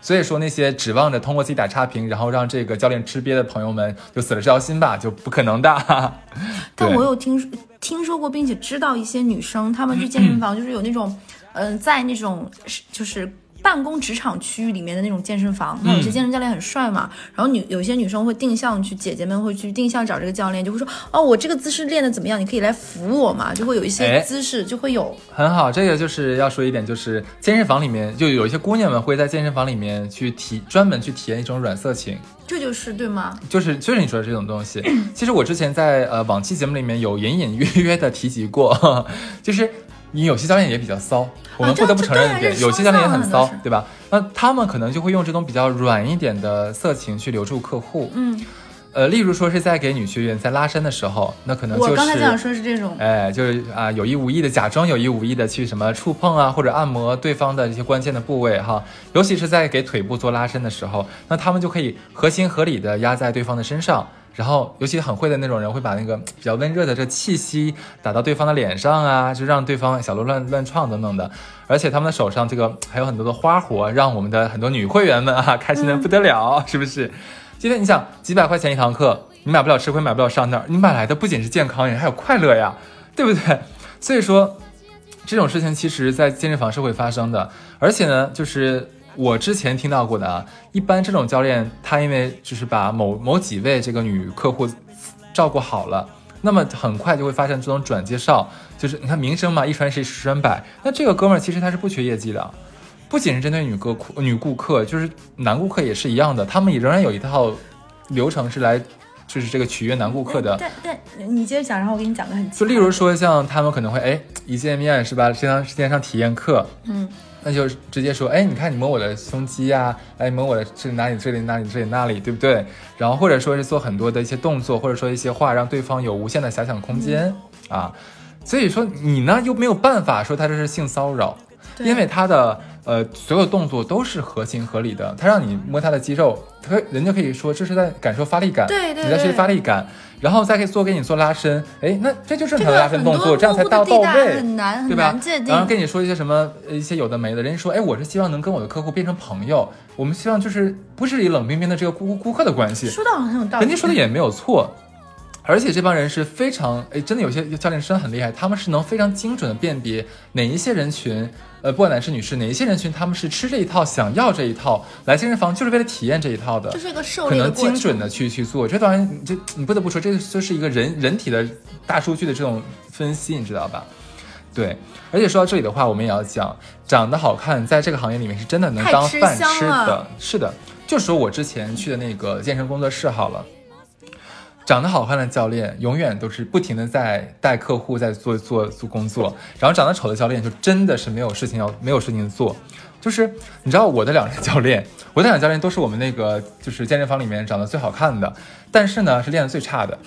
S3: 所以说那些指望着通过自己打差评，然后让这个教练吃瘪的朋友们就死了这条心吧，就不可能的。
S2: 但我有听说听说过，并且知道一些女生，她们去健身房就是有那种，嗯、在那种是就是。办公职场区域里面的那种健身房，那有些健身教练很帅嘛，然后女有些女生会定向去，姐姐们会去定向找这个教练，就会说哦，我这个姿势练的怎么样？你可以来扶我嘛，就会有一
S3: 哎
S2: 些姿势就会有，
S3: 很好，这个就是要说一点，就是健身房里面就有一些姑娘们会在健身房里面去体专门去体验一种软色情，
S2: 这就是对吗？
S3: 就是就是你说的这种东西。其实我之前在呃往期节目里面有隐隐约约的提及过，就是你有些教练也比较骚，我们不得不承认一点，有些教练也很骚对吧？那他们可能就会用这种比较软一点的色情去留住客户，
S2: 嗯，
S3: 呃，例如说是在给女学员在拉伸的时候，那可能就是
S2: 我刚才想说是这种，
S3: 哎，就是啊，有意无意的假装有意无意的去什么触碰啊，或者按摩对方的一些关键的部位哈，尤其是在给腿部做拉伸的时候，那他们就可以合情合理的压在对方的身上，然后尤其很会的那种人会把那个 比较温热的这气息打到对方的脸上啊，就让对方小鹿乱乱撞等等的，而且他们的手上这个还有很多的花活，让我们的很多女会员们啊 开心的不得了，是不是？今天你想几百块钱一堂课，你买不了吃亏，买不了上当，你买来的不仅是健康，也还有快乐呀，对不对？所以说，这种事情其实在健身房是会发生的，而且呢，就是我之前听到过的啊，一般这种教练他因为就是把某某几位这个女客户照顾好了。那么很快就会发现这种转介绍，就是你看名声嘛，一传十，十传百。那这个哥们儿其实他是不缺业绩的，不仅是针对女客户、女顾客，就是男顾客也是一样的，他们也仍然有一套流程是来，就是这个取悦男顾客的。
S2: 但但你接着讲，然后我给你讲个很
S3: 就例如说，像他们可能会哎一见面是吧，先上先上体验课，
S2: 嗯，
S3: 那就直接说，哎，你看你摸我的胸肌呀、哎摸我的这里哪里这里哪里这里那里，对不对？然后或者说是做很多的一些动作，或者说一些话，让对方有无限的遐想空间、啊。所以说你呢又没有办法说他这是性骚扰，因为他的呃所有动作都是合情合理的，他让你摸他的肌肉，他人家可以说这是在感受发力感，
S2: 对对
S3: 你在学习发力感，然后再可以做给你做拉伸，哎，那这就正
S2: 这
S3: 常的拉伸动作，这样才到到位，
S2: 很难很
S3: 对吧
S2: 难界？定
S3: 然后跟你说一些什么呃一些有的没的，人家说，哎，我是希望能跟我的客户变成朋友，我们希望就是不是以冷冰冰的这个顾顾客的关系，
S2: 说的好像很有道理，
S3: 人家说的也没有错。而且这帮人是非常，哎，真的有些教练真的很厉害，他们是能非常精准的辨别哪一些人群，呃，不管男士女士，哪一些人群他们是吃这一套，想要这一套，来健身房就是为了体验这一套的，
S2: 这是一个狩
S3: 可能精准的去去做。这当然，这你不得不说，这就是一个人人体的大数据的这种分析，你知道吧？对，而且说到这里的话，我们也要讲，长得好看，在这个行业里面是真的能当饭吃的
S2: 了。
S3: 是的，就说我之前去的那个健身工作室好了。长得好看的教练永远都是不停的在带客户在做做做工作，然后长得丑的教练就真的是没有事情要没有事情做。就是你知道我的两任教练，我的两个教练都是我们那个就是健身房里面长得最好看的，但是呢是练得最差的，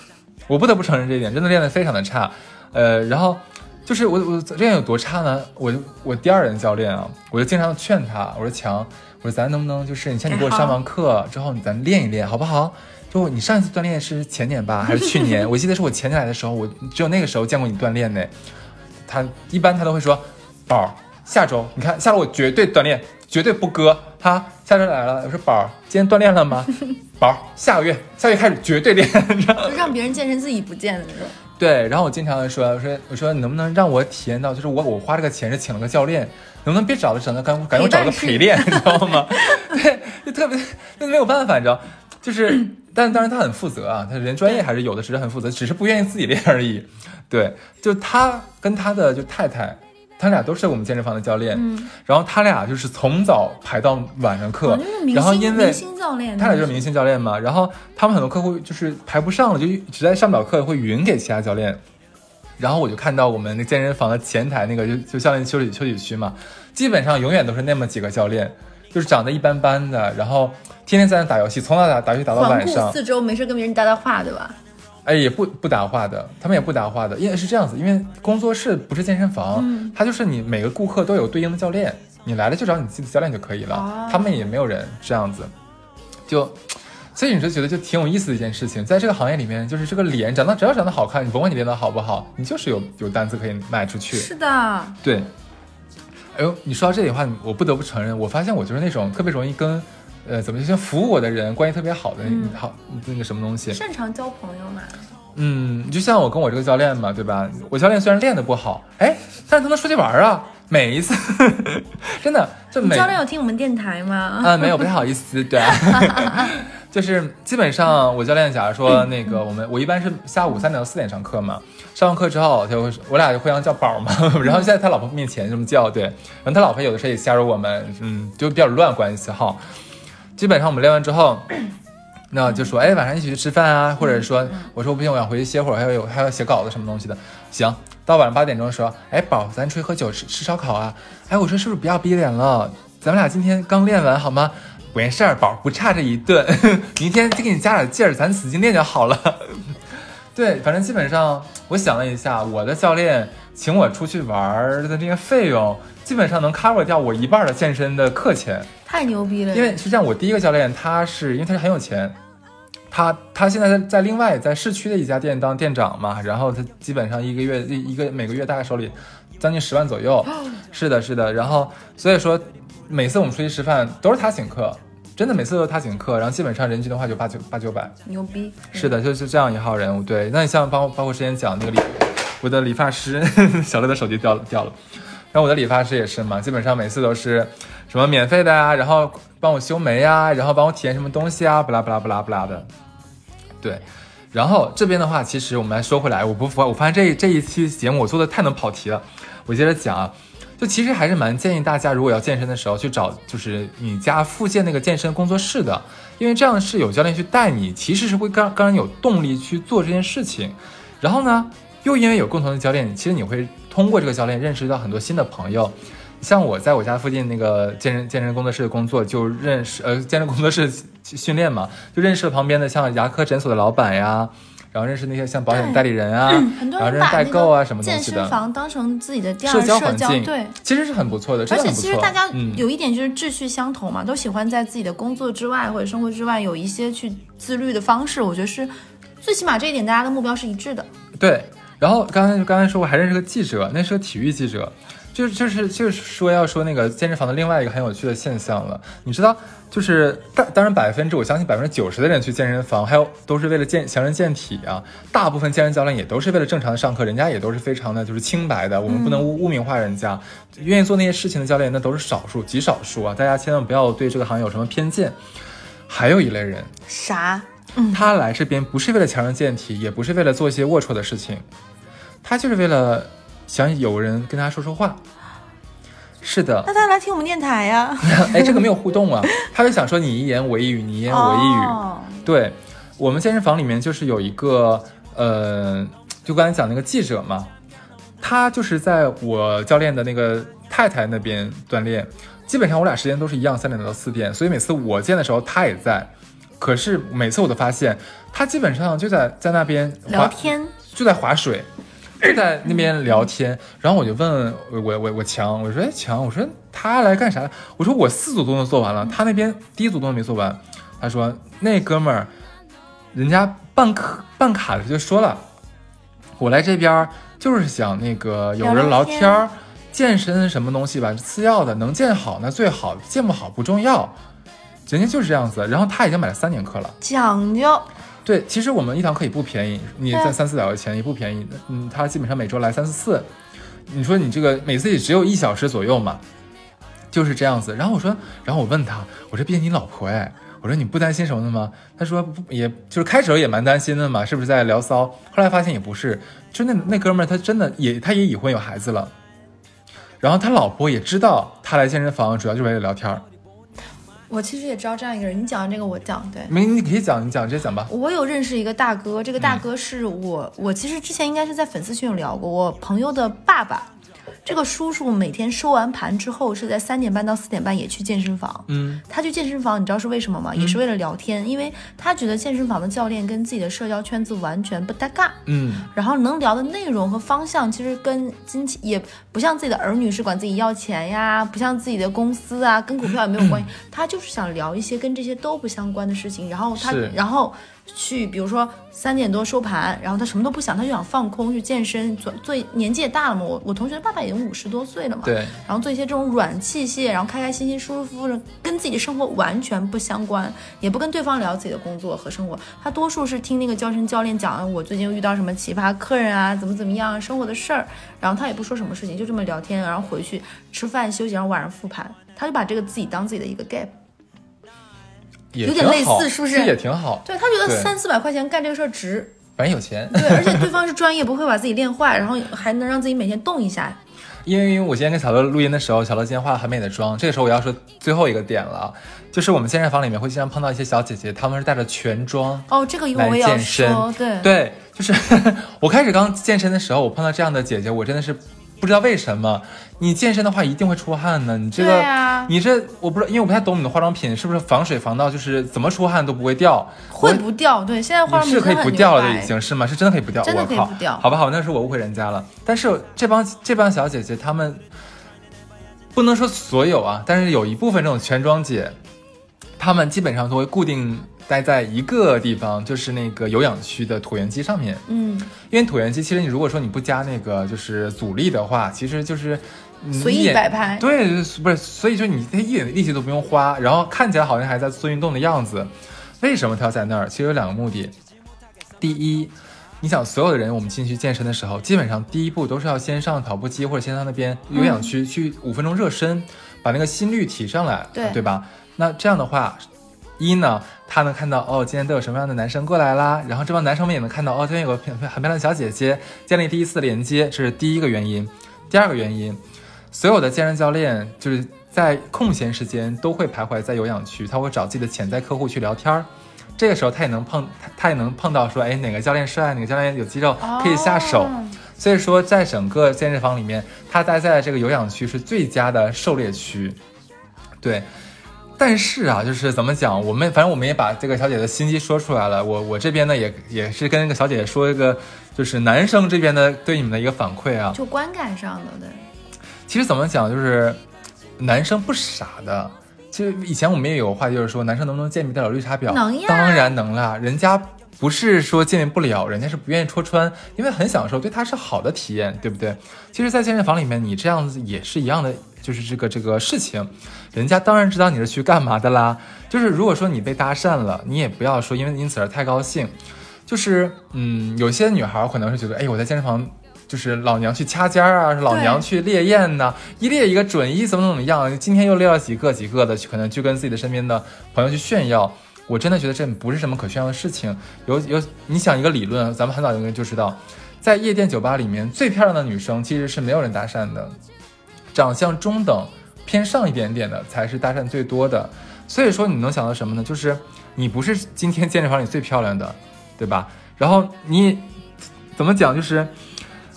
S3: 我不得不承认这一点，真的练得非常的差。呃，然后就是我我练有多差呢？我我第二任教练啊，我就经常劝他，我说强，我说咱能不能就是你先你给我上完课之后，你咱练一练好不好？就你上一次锻炼是前年吧，还是去年？我记得是我前年来的时候，我只有那个时候见过你锻炼呢。他一般他都会说，宝儿，下周你看，下周我绝对锻炼，绝对不割。他，下周来了，我说宝儿，今天锻炼了吗？宝儿，下个月，下个月开始绝对练？
S2: 就让别人健身自己不健的那种。
S3: 对，然后我经常说，我说我说你能不能让我体验到，就是我我花这个钱是请了个教练，能不能别找了整的感感觉我找了个陪练，你知道吗？对，就特别那没有办法，你知道，就是，但当然他很负责啊，他人专业还是有的，只是很负责，只是不愿意自己练而已。对，就他跟他的就太太。他俩都是我们健身房的教练，
S2: 嗯
S3: 然后他俩就是从早排到晚上课，然后因为他俩就是明星教练嘛，然后他们很多客户就是排不上了，就实在上不了课，会匀给其他教练。然后我就看到我们那健身房的前台那个就就教练休息休息区嘛，基本上永远都是那么几个教练，就是长得一般般的，然后天天在那打游戏，从早打打游戏打到晚上，
S2: 四周，没事跟别人搭搭话，对吧？
S3: 哎，也不不搭话的，他们也不搭话的，因为是这样子，因为工作室不是健身房，
S2: 嗯。
S3: 它就是你每个顾客都有对应的教练，你来了就找你自己的教练就可以了，
S2: 哦。
S3: 他们也没有人这样子，就，所以你就觉得就挺有意思的一件事情，在这个行业里面，就是这个脸长得只要长得好看，你甭管你练得好不好，你就是有有单子可以卖出去，
S2: 是的，
S3: 对。哎呦，你说到这里的话，我不得不承认，我发现我就是那种特别容易跟，呃，怎么就像服务我的人关系特别好的、
S2: 嗯
S3: 好那个什么东西，
S2: 擅长交朋友嘛。
S3: 嗯，就像我跟我这个教练嘛，对吧？我教练虽然练的不好，哎，但是他能出去玩啊，每一次，真的就每
S2: 教练有听我们电台吗？
S3: 啊、没有不太好意思，对，就是基本上我教练假如说 那个我们我一般是下午三点到四点上课嘛，上完课之后他就会我俩就互相叫宝嘛，然后现在他老婆面前这么叫，对，然后他老婆有的时候也加入我们，嗯，就比较乱关系哈。基本上我们练完之后，那就说，哎，晚上一起去吃饭啊，或者说，我说不行，我想回去歇会儿，还有还要写稿子什么东西的。行，到晚上八点钟说，哎，宝，咱出去喝酒吃吃烧烤啊。哎，我说是不是不要逼脸了？咱们俩今天刚练完好吗？没事儿，宝不差这一顿，明天再给你加点劲儿，咱使劲练就好了。对，反正基本上我想了一下，我的教练请我出去玩儿的这个费用，基本上能 cover 掉我一半的健身的课钱。
S2: 太牛逼了！
S3: 因为是这样，我第一个教练他是因为他是很有钱，他他现在在在另外在市区的一家店当店长嘛，然后他基本上一个月一一个每个月大概手里将近十万左右，是的，是的，然后所以说每次我们出去吃饭都是他请客，真的每次都是他请客，然后基本上人均的话就八九八九百，
S2: 牛逼！
S3: 是的，就是这样一号人物。对，那你像包包括之前讲那个理，我的理发师 小乐的手机掉了掉了，然后我的理发师也是嘛，基本上每次都是什么免费的呀、然后帮我修眉呀、然后帮我体验什么东西啊，不啦不啦不啦不啦的。对，然后这边的话，其实我们来说回来，我不我发现这这一期节目我做的太能跑题了，我接着讲啊。就其实还是蛮建议大家，如果要健身的时候，去找就是你家附近那个健身工作室的，因为这样是有教练去带你，其实是会让让人有动力去做这件事情。然后呢，又因为有共同的教练，其实你会通过这个教练认识到很多新的朋友。像我在我家附近那个健身健身工作室的工作，就认识呃健身工作室训练嘛，就认识了旁边的像牙科诊所的老板呀，然后认识那些像保险代理人啊，
S2: 很多
S3: 然后认识代
S2: 人把那个
S3: 购啊什么东
S2: 健身。房当成自己的第二
S3: 社交
S2: 对。
S3: 其实是很不错的，真
S2: 而且。其实大家
S3: 嗯
S2: 有一点就是志趣相同嘛，都喜欢在自己的工作之外或者生活之外有一些去自律的方式。我觉得是最起码这一点大家的目标是一致的。
S3: 对，然后刚才刚才说我还认识个记者，那是个体育记者，就是就是就是说要说那个健身房的另外一个很有趣的现象了，你知道，就是当当然百分之我相信百分之九十的人去健身房，还有都是为了健强身健体啊，大部分健身教练也都是为了正常的上课，人家也都是非常的就是清白的，我们不能污污名化人家，愿意做那些事情的教练那都是少数极少数啊，大家千万不要对这个行业有什么偏见。还有一类人，
S2: 啥？
S3: 他来这边不是为了强身健体，也不是为了做一些龌龊的事情，他就是为了想有人跟他说说话。是的，
S2: 那他来听我们电台呀？
S3: 哎，这个没有互动啊，他就想说你一言我一语，你一言我一语。
S2: 哦
S3: 对我们健身房里面就是有一个，呃，就刚才讲那个记者嘛，他就是在我教练的那个太太那边锻炼，基本上我俩时间都是一样，三点到四点，所以每次我见的时候他也在，可是每次我都发现他基本上就在在那边滑，
S2: 聊天，
S3: 就在划水。就在那边聊天，然后我就问我我我我强，我说哎强，我说他来干啥？我说我四组动作做完了，他那边第一组动作没做完。他说那哥们儿，人家办卡办卡的就说了，我来这边就是想那个有人聊天儿，健身什么东西吧，次要的，能健好那最好，健不好不重要。人家就是这样子，然后他已经买了三年课了。
S2: 讲究。
S3: 对，其实我们一堂课也不便宜，你
S2: 对
S3: 在三四百块钱也不便宜。嗯，他基本上每周来三四次，你说你这个每次也只有一小时左右嘛，就是这样子。然后我说，然后我问他，我说毕竟你老婆哎，我说你不担心什么的吗？他说不，也就是开始也蛮担心的嘛，是不是在聊骚？后来发现也不是，就那那哥们儿他真的也他也已婚有孩子了，然后他老婆也知道他来健身房主要就是为了聊天儿。
S2: 我其实也知道这样一个人，你讲的这个我讲对。
S3: 没，你可以讲，你讲直接讲吧。
S2: 我有认识一个大哥，这个大哥是我，我其实之前应该是在粉丝群有聊过，我朋友的爸爸。这个叔叔每天收完盘之后，是在三点半到四点半也去健身房。
S3: 嗯，
S2: 他去健身房，你知道是为什么吗？也是为了聊天，因为他觉得健身房的教练跟自己的社交圈子完全不搭嘎。
S3: 嗯，
S2: 然后能聊的内容和方向，其实跟金钱也不像自己的儿女是管自己要钱呀，不像自己的公司啊，跟股票也没有关系。他就是想聊一些跟这些都不相关的事情。然后他，然后去，比如说三点多收盘，然后他什么都不想，他就想放空去健身。做做年纪也大了嘛，我我同学的爸爸已经五十多岁了嘛。
S3: 对。
S2: 然后做一些这种软器械，然后开开心心、舒舒服服的，跟自己的生活完全不相关，也不跟对方聊自己的工作和生活。他多数是听那个健身教练讲，我最近遇到什么奇葩客人啊，怎么怎么样，生活的事儿。然后他也不说什么事情，就这么聊天，然后回去吃饭休息，然后晚上复盘。他就把这个自己当自己的一个 gap。
S3: 也
S2: 有点类似是不是
S3: 这也挺好。
S2: 对他觉得三四百块钱干这个事儿值。
S3: 反正有钱。
S2: 对，而且对方是专业，不会把自己练坏，然后还能让自己每天动一下。
S3: 因为我今天跟小乐录音的时候，小乐今天化了很美的妆。这个时候我要说最后一个点了，就是我们健身房里面会经常碰到一些小姐姐，她们是带着全妆
S2: 哦，这个一会儿
S3: 来
S2: 我也要
S3: 健身
S2: 说，。对
S3: 对，就是 我开始刚健身的时候，我碰到这样的姐姐，我真的是不知道为什么。你健身的话一定会出汗呢，你这个，
S2: 啊
S3: 你这我不知道，因为我不太懂你的化妆品是不是防水防到，就是怎么出汗都不会掉。
S2: 会不掉。对，现在化妆品
S3: 是可以不掉了的，已经是吗？是真的可以不掉，
S2: 真的
S3: 我靠
S2: 可以不掉
S3: 好吧，好，那是我误会人家了。但是这帮这帮小姐姐，她们不能说所有啊，但是有一部分这种全妆姐，她们基本上都会固定待在一个地方，就是那个有氧区的椭圆机上面。
S2: 嗯，
S3: 因为椭圆机其实你如果说你不加那个就是阻力的话，其实就是。嗯
S2: 随意摆拍
S3: 对，不是，所以就你他一点力气都不用花，然后看起来好像还在做运动的样子。为什么他要在那儿？其实有两个目的。第一，你想所有的人，我们进去健身的时候，基本上第一步都是要先上跑步机或者先上那边有氧区、去五分钟热身，把那个心率提上来，
S2: 对
S3: 对吧？那这样的话，一呢，他能看到哦，今天都有什么样的男生过来啦，然后这帮男生们也能看到哦，今天有个很很漂亮的小姐姐，建立第一次连接，这是第一个原因。第二个原因，所有的健身教练就是在空闲时间都会徘徊在有氧区，他会找自己的潜在客户去聊天儿。这个时候他也能碰，他他也能碰到说，哎，哪个教练帅，哪个教练有肌肉，可以下手。所以说，在整个健身房里面，他待在这个有氧区是最佳的狩猎区。对，但是啊，就是怎么讲，我们反正我们也把这个小姐的心机说出来了。我我这边呢，也也是跟那个小姐姐说一个，就是男生这边的对你们的一个反馈啊。
S2: 就观感上的，对。
S3: 其实怎么讲，就是男生不傻的。其实以前我们也有话，就是说男生能不能鉴别得了绿茶婊？
S2: 能呀
S3: 当然能啦。人家不是说鉴别不了，人家是不愿意戳穿，因为很享受，对他是好的体验，对不对？其实，在健身房里面，你这样子也是一样的，就是这个这个事情，人家当然知道你是去干嘛的啦。就是如果说你被搭讪了，你也不要说因为因此而太高兴。就是嗯，有些女孩可能是觉得，哎，我在健身房。就是老娘去掐尖儿啊，老娘去烈焰呐、一猎一个准，一怎么怎么样，今天又猎了几个几个的，可能去跟自己的身边的朋友去炫耀。我真的觉得这不是什么可炫耀的事情。有有，你想一个理论，咱们很早就就知道，在夜店酒吧里面，最漂亮的女生其实是没有人搭讪的，长相中等偏上一点点的才是搭讪最多的。所以说，你能想到什么呢？就是你不是今天健身房里最漂亮的，对吧？然后你怎么讲？就是。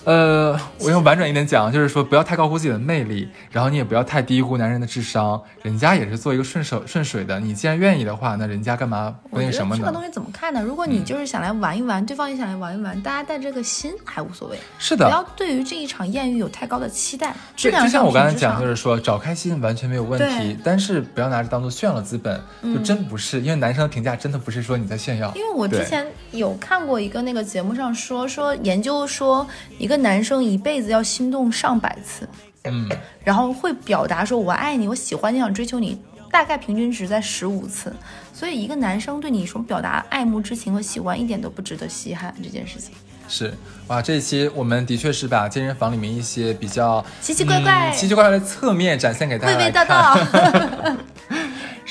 S3: 呃，我用婉转一点讲，就是说不要太高估自己的魅力，然后你也不要太低估男人的智商，人家也是做一个顺手顺水的。你既然愿意的话，那人家干嘛不那什么呢？
S2: 这个东西怎么看呢？如果你就是想来玩一玩，对方也想来玩一玩，大家带这个心还无所谓，
S3: 是的，
S2: 不要对于这一场艳遇有太高的期待。质
S3: 量，就像、我刚才讲，就是说找开心完全没有问题，但是不要拿着当做炫耀的资本，就真不是，因为男生的评价真的不是说你在炫耀，
S2: 因为我之前有看过一个那个节目上说说研究说一个个男生一辈子要心动上百次，
S3: 嗯，
S2: 然后会表达说“我爱你，我喜欢你，想追求你”，大概平均值在十五次。所以一个男生对你说表达爱慕之情和喜欢，一点都不值得稀罕这件事情。
S3: 是哇，这一期我们的确是把健身房里面一些比较
S2: 奇奇怪怪
S3: 嗯奇奇怪怪的侧面展现给大家来
S2: 娓娓道。道。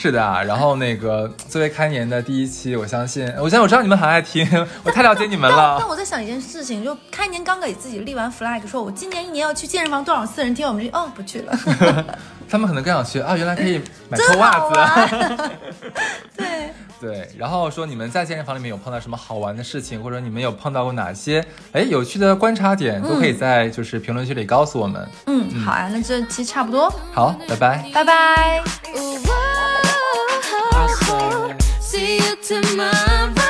S3: 是的啊，然后那个作为开年的第一期，我相信，我相信我知道你们很爱听，我太了解你们了
S2: 但。我在想一件事情，就开年刚给自己立完 flag，说我今年一年要去健身房多少次，人听我们就哦不去了，
S3: 他们可能更想去啊，原来可以买 臭袜子。
S2: 对，
S3: 对然后说你们在健身房里面有碰到什么好玩的事情或者你们有碰到过哪些哎有趣的观察点都可以在就是评论区里告诉我们。
S2: 嗯好啊那这期差不多。
S3: 好拜拜。
S2: 拜拜。
S4: See you to my